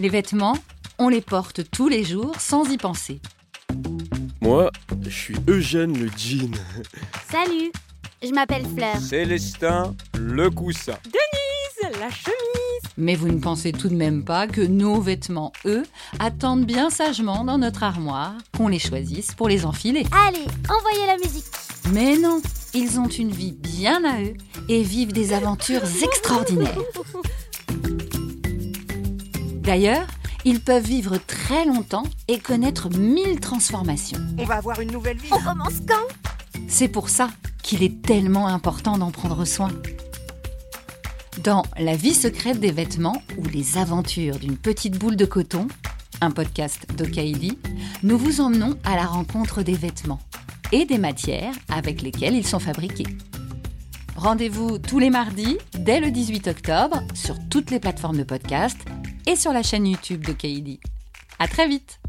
Les vêtements, on les porte tous les jours sans y penser. Moi, je suis Eugène le jean. Salut, je m'appelle Fleur. Célestin, le coussin. Denise, la chemise. Mais vous ne pensez tout de même pas que nos vêtements, eux, attendent bien sagement dans notre armoire, qu'on les choisisse pour les enfiler. Allez, envoyez la musique. Mais non, ils ont une vie bien à eux et vivent des aventures extraordinaires. D'ailleurs, ils peuvent vivre très longtemps et connaître mille transformations. On va avoir une nouvelle vie. On commence quand? C'est pour ça qu'il est tellement important d'en prendre soin. Dans La vie secrète des vêtements ou les aventures d'une petite boule de coton, un podcast d'Okaidi, nous vous emmenons à la rencontre des vêtements et des matières avec lesquelles ils sont fabriqués. Rendez-vous tous les mardis dès le 18 octobre sur toutes les plateformes de podcast et sur la chaîne YouTube de À très vite